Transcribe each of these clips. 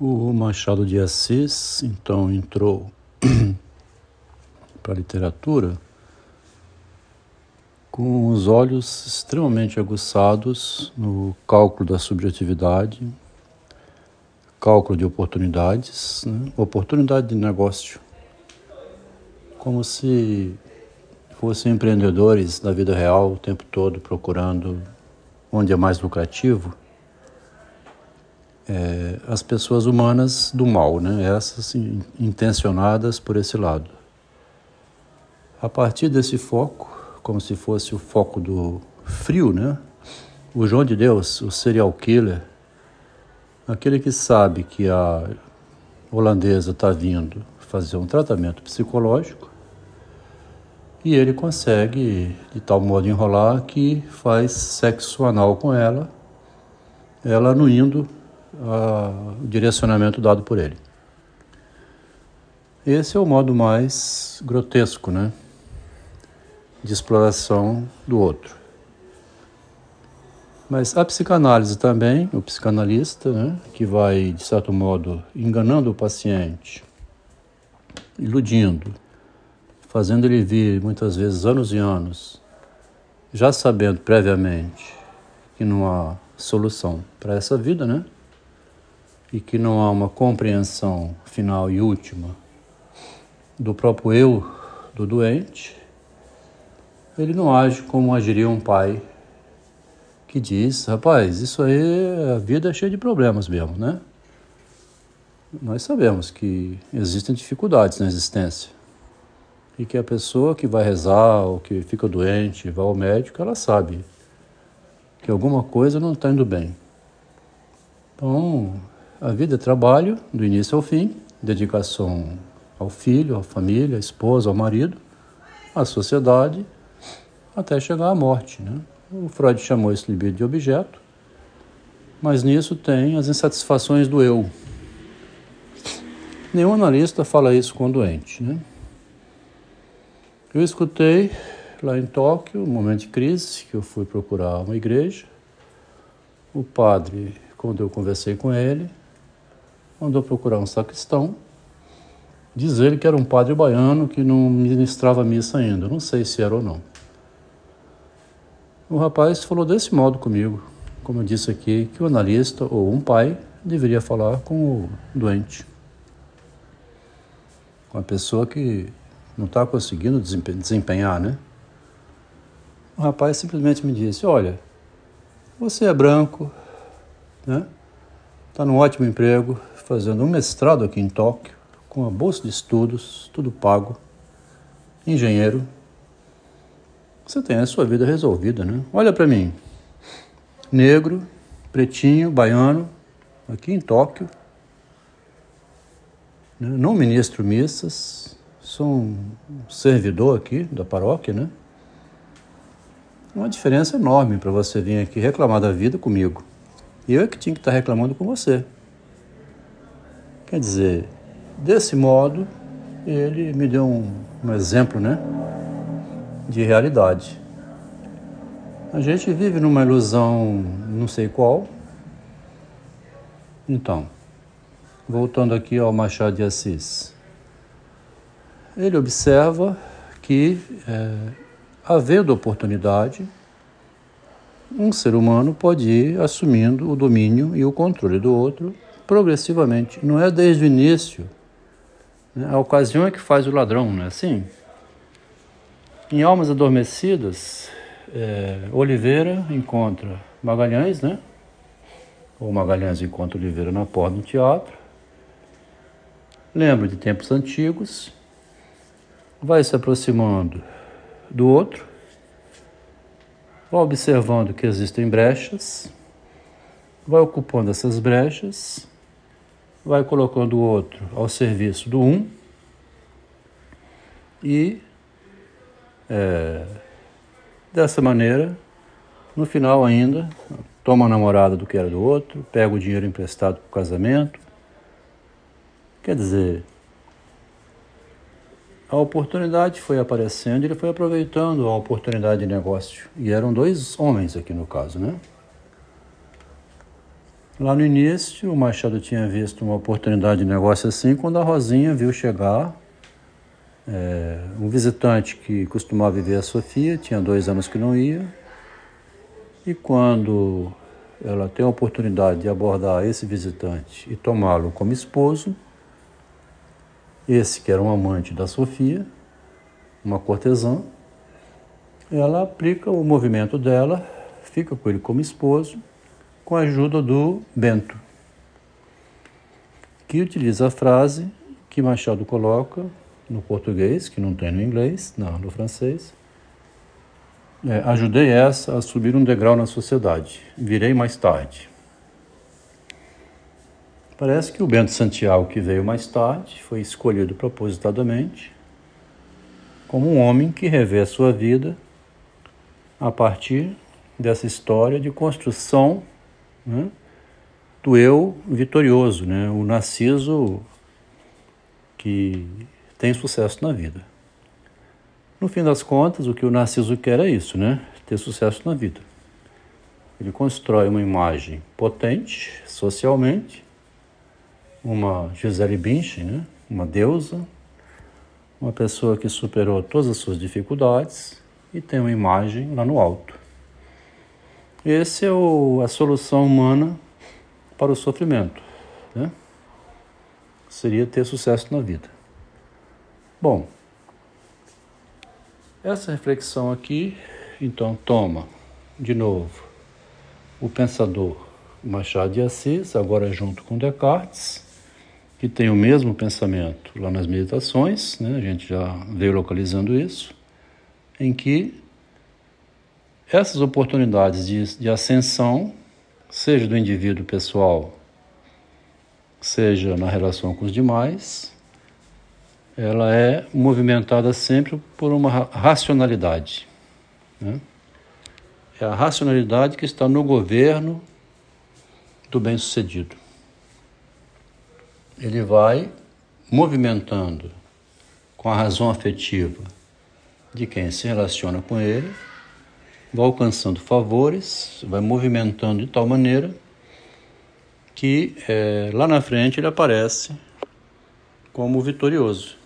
O Machado de Assis então entrou para a literatura com os olhos extremamente aguçados no cálculo da subjetividade, cálculo de oportunidades, né? oportunidade de negócio, como se fossem empreendedores da vida real o tempo todo procurando onde é mais lucrativo é, as pessoas humanas do mal, né? essas intencionadas por esse lado. A partir desse foco, como se fosse o foco do frio, né? o João de Deus, o serial killer, aquele que sabe que a holandesa está vindo fazer um tratamento psicológico e ele consegue de tal modo enrolar que faz sexo anal com ela, ela não indo o direcionamento dado por ele. Esse é o modo mais grotesco, né, de exploração do outro. Mas a psicanálise também, o psicanalista, né, que vai, de certo modo, enganando o paciente, iludindo, fazendo ele vir muitas vezes anos e anos, já sabendo previamente que não há solução para essa vida, né? E que não há uma compreensão final e última do próprio eu do doente, ele não age como agiria um pai que diz: rapaz, isso aí, a vida é cheia de problemas mesmo, né? Nós sabemos que existem dificuldades na existência e que a pessoa que vai rezar ou que fica doente, vai ao médico, ela sabe que alguma coisa não está indo bem. Então, a vida é trabalho, do início ao fim, dedicação ao filho, à família, à esposa, ao marido, à sociedade, até chegar à morte. Né? O Freud chamou esse libido de objeto, mas nisso tem as insatisfações do eu. Nenhum analista fala isso com o doente. Né? Eu escutei lá em Tóquio, um momento de crise, que eu fui procurar uma igreja. O padre, quando eu conversei com ele, mandou procurar um sacristão, diz ele que era um padre baiano que não ministrava missa ainda, não sei se era ou não. O rapaz falou desse modo comigo, como eu disse aqui, que o analista ou um pai deveria falar com o doente. Com a pessoa que não está conseguindo desempenhar, né? O rapaz simplesmente me disse: Olha, você é branco, né? Está num ótimo emprego, fazendo um mestrado aqui em Tóquio, com uma bolsa de estudos, tudo pago, engenheiro. Você tem a sua vida resolvida, né? Olha para mim, negro, pretinho, baiano, aqui em Tóquio. Né? Não ministro missas, sou um servidor aqui da paróquia, né? Uma diferença enorme para você vir aqui reclamar da vida comigo. Eu é que tinha que estar reclamando com você. Quer dizer, desse modo, ele me deu um, um exemplo, né? De realidade. A gente vive numa ilusão não sei qual. Então, voltando aqui ao Machado de Assis. Ele observa que, é, havendo oportunidade, um ser humano pode ir assumindo o domínio e o controle do outro progressivamente. Não é desde o início. Né? A ocasião é que faz o ladrão, não é assim? Em Almas Adormecidas, é, Oliveira encontra Magalhães, né? Ou Magalhães encontra Oliveira na porta do teatro. Lembra de tempos antigos. Vai se aproximando do outro vai observando que existem brechas, vai ocupando essas brechas, vai colocando o outro ao serviço do um e é, dessa maneira, no final ainda, toma a namorada do que era do outro, pega o dinheiro emprestado para o casamento. Quer dizer, a oportunidade foi aparecendo ele foi aproveitando a oportunidade de negócio. E eram dois homens aqui no caso, né? Lá no início, o Machado tinha visto uma oportunidade de negócio assim quando a Rosinha viu chegar é, um visitante que costumava viver a Sofia, tinha dois anos que não ia, e quando ela tem a oportunidade de abordar esse visitante e tomá-lo como esposo, esse que era um amante da Sofia, uma cortesã, ela aplica o movimento dela, fica com ele como esposo, com a ajuda do Bento, que utiliza a frase que Machado coloca no português, que não tem no inglês, não, no francês. É, ajudei essa a subir um degrau na sociedade. Virei mais tarde. Parece que o Bento Santiago, que veio mais tarde, foi escolhido propositadamente como um homem que revê a sua vida a partir dessa história de construção né, do eu vitorioso, né, o narciso que tem sucesso na vida. No fim das contas, o que o narciso quer é isso, né, ter sucesso na vida. Ele constrói uma imagem potente socialmente, uma Gisele Bündchen, né, uma deusa, uma pessoa que superou todas as suas dificuldades e tem uma imagem lá no alto. Essa é o, a solução humana para o sofrimento. Né? Seria ter sucesso na vida. Bom, essa reflexão aqui, então, toma de novo o pensador Machado de Assis, agora junto com Descartes, que tem o mesmo pensamento lá nas meditações, né? a gente já veio localizando isso, em que essas oportunidades de, de ascensão, seja do indivíduo pessoal, seja na relação com os demais, ela é movimentada sempre por uma racionalidade. Né? É a racionalidade que está no governo do bem-sucedido. Ele vai movimentando com a razão afetiva de quem se relaciona com ele vai alcançando favores, vai movimentando de tal maneira que é, lá na frente ele aparece como vitorioso.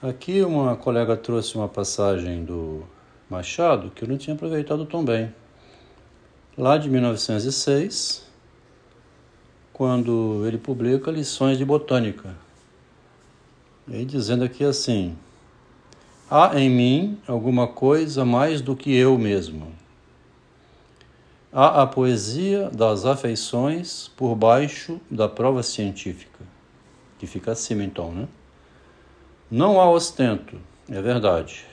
Aqui uma colega trouxe uma passagem do Machado que eu não tinha aproveitado tão bem. Lá de 1906, quando ele publica Lições de Botânica. E dizendo aqui assim: Há em mim alguma coisa mais do que eu mesmo. Há a poesia das afeições por baixo da prova científica, que fica acima então, né? Não há ostento, é verdade.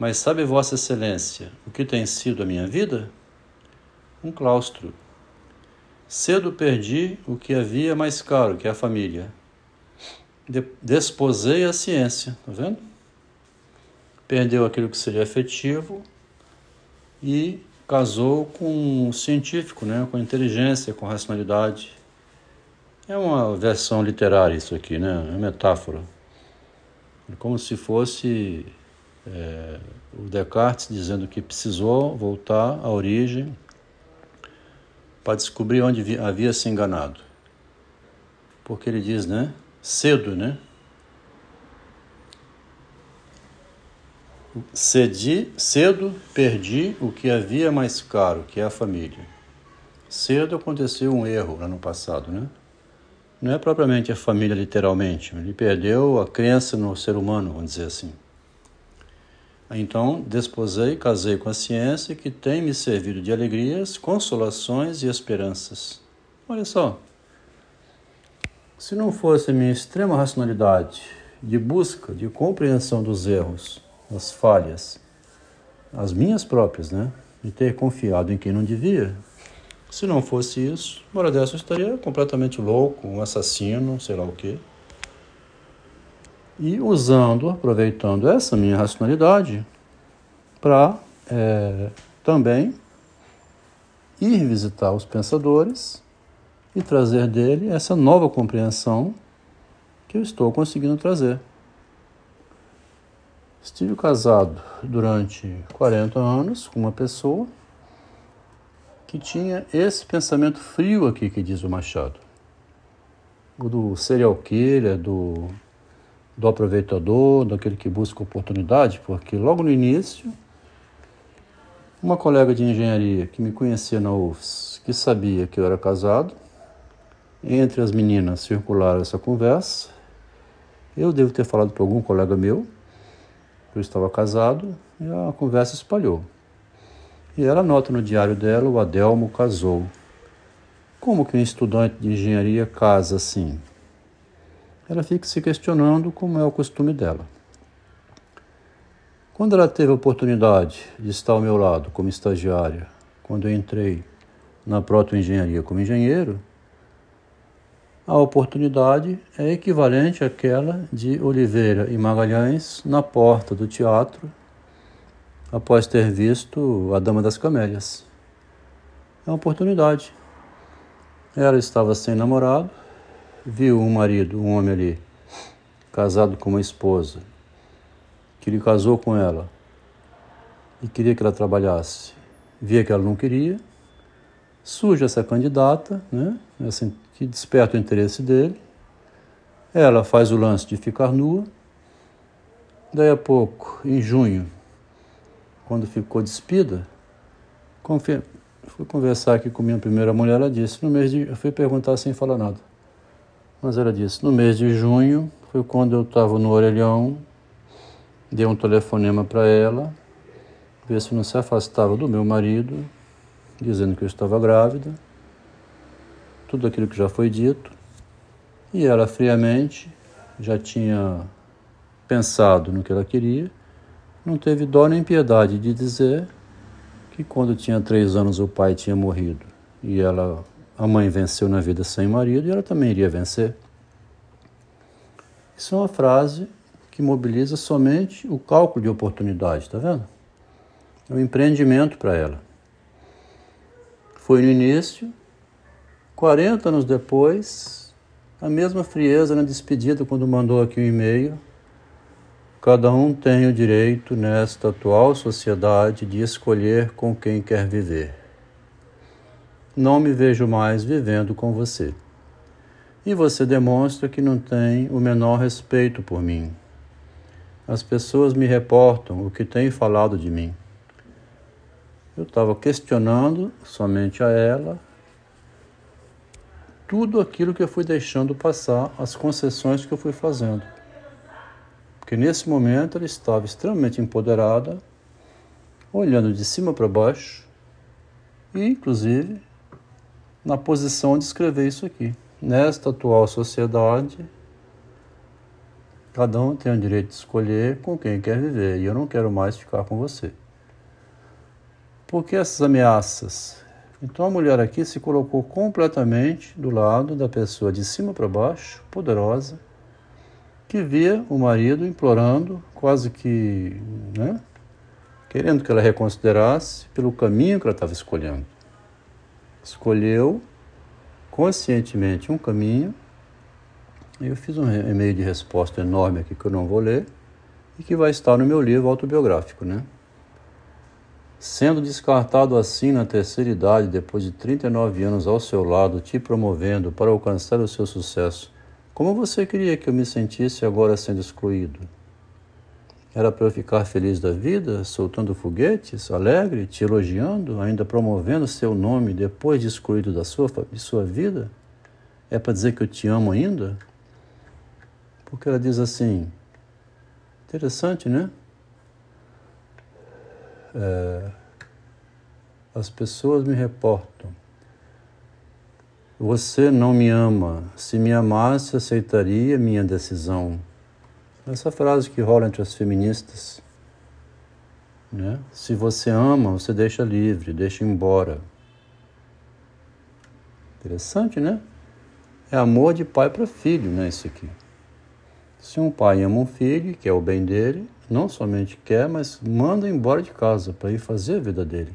Mas sabe, Vossa Excelência, o que tem sido a minha vida? Um claustro. Cedo perdi o que havia mais caro, que é a família. Desposei a ciência, tá vendo? Perdeu aquilo que seria afetivo e casou com um científico, né, com inteligência, com racionalidade. É uma versão literária isso aqui, né? É uma metáfora. É como se fosse é, o Descartes dizendo que precisou voltar à origem para descobrir onde havia se enganado. Porque ele diz, né? Cedo, né? Cedi, cedo perdi o que havia mais caro, que é a família. Cedo aconteceu um erro ano passado, né? Não é propriamente a família literalmente, ele perdeu a crença no ser humano, vamos dizer assim. Então, desposei, casei com a ciência que tem me servido de alegrias, consolações e esperanças. Olha só, se não fosse a minha extrema racionalidade de busca, de compreensão dos erros, as falhas, as minhas próprias, né? De ter confiado em quem não devia. Se não fosse isso, uma hora dessa eu estaria completamente louco, um assassino, sei lá o quê. E usando, aproveitando essa minha racionalidade para é, também ir visitar os pensadores e trazer dele essa nova compreensão que eu estou conseguindo trazer. Estive casado durante 40 anos com uma pessoa que tinha esse pensamento frio aqui que diz o Machado. O do serial killer, do, do aproveitador, daquele que busca oportunidade, porque logo no início, uma colega de engenharia que me conhecia na UFS, que sabia que eu era casado, entre as meninas circularam essa conversa. Eu devo ter falado para algum colega meu que eu estava casado e a conversa espalhou. E ela nota no diário dela: o Adelmo casou. Como que um estudante de engenharia casa assim? Ela fica se questionando como é o costume dela. Quando ela teve a oportunidade de estar ao meu lado como estagiária, quando eu entrei na proto-engenharia como engenheiro, a oportunidade é equivalente àquela de Oliveira e Magalhães na porta do teatro após ter visto A Dama das Camélias. É uma oportunidade. Ela estava sem namorado, viu um marido, um homem ali, casado com uma esposa, que lhe casou com ela e queria que ela trabalhasse. Via que ela não queria, surge essa candidata, né, assim, que desperta o interesse dele. Ela faz o lance de ficar nua. Daí a pouco, em junho, quando ficou despida, fui conversar aqui com minha primeira mulher, ela disse, no mês de, eu fui perguntar sem falar nada, mas ela disse, no mês de junho, foi quando eu estava no orelhão, dei um telefonema para ela, ver se não se afastava do meu marido, dizendo que eu estava grávida, tudo aquilo que já foi dito, e ela friamente já tinha pensado no que ela queria, não teve dó nem piedade de dizer que quando tinha três anos o pai tinha morrido e ela, a mãe venceu na vida sem marido e ela também iria vencer. Isso é uma frase que mobiliza somente o cálculo de oportunidade, tá vendo? É um empreendimento para ela. Foi no início, 40 anos depois, a mesma frieza na despedida quando mandou aqui um e-mail Cada um tem o direito, nesta atual sociedade, de escolher com quem quer viver. Não me vejo mais vivendo com você. E você demonstra que não tem o menor respeito por mim. As pessoas me reportam o que têm falado de mim. Eu estava questionando somente a ela tudo aquilo que eu fui deixando passar, as concessões que eu fui fazendo porque nesse momento ela estava extremamente empoderada, olhando de cima para baixo e, inclusive, na posição de escrever isso aqui. Nesta atual sociedade, cada um tem o direito de escolher com quem quer viver e eu não quero mais ficar com você. Por que essas ameaças? Então a mulher aqui se colocou completamente do lado da pessoa de cima para baixo, poderosa que via o marido implorando, quase que, né, querendo que ela reconsiderasse pelo caminho que ela estava escolhendo. Escolheu conscientemente um caminho. Eu fiz um e-mail de resposta enorme aqui que eu não vou ler e que vai estar no meu livro autobiográfico, né? Sendo descartado assim na terceira idade, depois de 39 anos ao seu lado, te promovendo para alcançar o seu sucesso, como você queria que eu me sentisse agora sendo excluído? Era para eu ficar feliz da vida, soltando foguetes, alegre, te elogiando, ainda promovendo seu nome depois de excluído da sua, de sua vida? É para dizer que eu te amo ainda? Porque ela diz assim, interessante, né? É, as pessoas me reportam você não me ama. Se me amasse, aceitaria minha decisão. Essa frase que rola entre as feministas. Né? Se você ama, você deixa livre, deixa embora. Interessante, né? É amor de pai para filho, né? Isso aqui. Se um pai ama um filho, que é o bem dele, não somente quer, mas manda embora de casa para ir fazer a vida dele.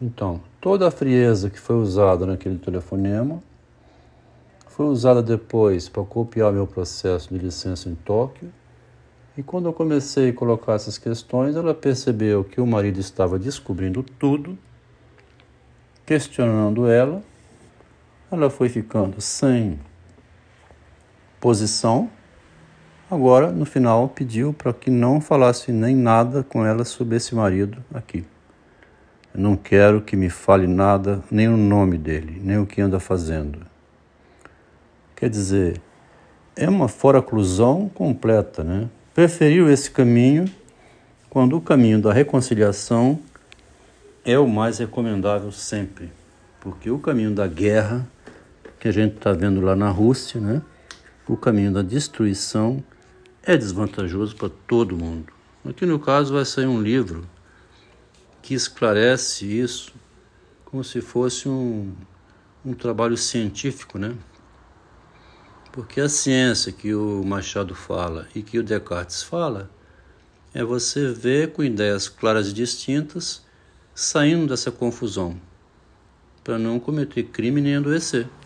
Então, toda a frieza que foi usada naquele telefonema foi usada depois para copiar meu processo de licença em Tóquio. E quando eu comecei a colocar essas questões, ela percebeu que o marido estava descobrindo tudo questionando ela, ela foi ficando sem posição. Agora, no final, pediu para que não falasse nem nada com ela sobre esse marido aqui. Eu não quero que me fale nada, nem o nome dele, nem o que anda fazendo. Quer dizer, é uma foraclusão completa, né? Preferiu esse caminho quando o caminho da reconciliação é o mais recomendável sempre, porque o caminho da guerra, que a gente está vendo lá na Rússia, né? o caminho da destruição é desvantajoso para todo mundo. Aqui no caso vai sair um livro que esclarece isso como se fosse um, um trabalho científico, né? Porque a ciência que o Machado fala e que o Descartes fala é você ver com ideias claras e distintas saindo dessa confusão, para não cometer crime nem adoecer.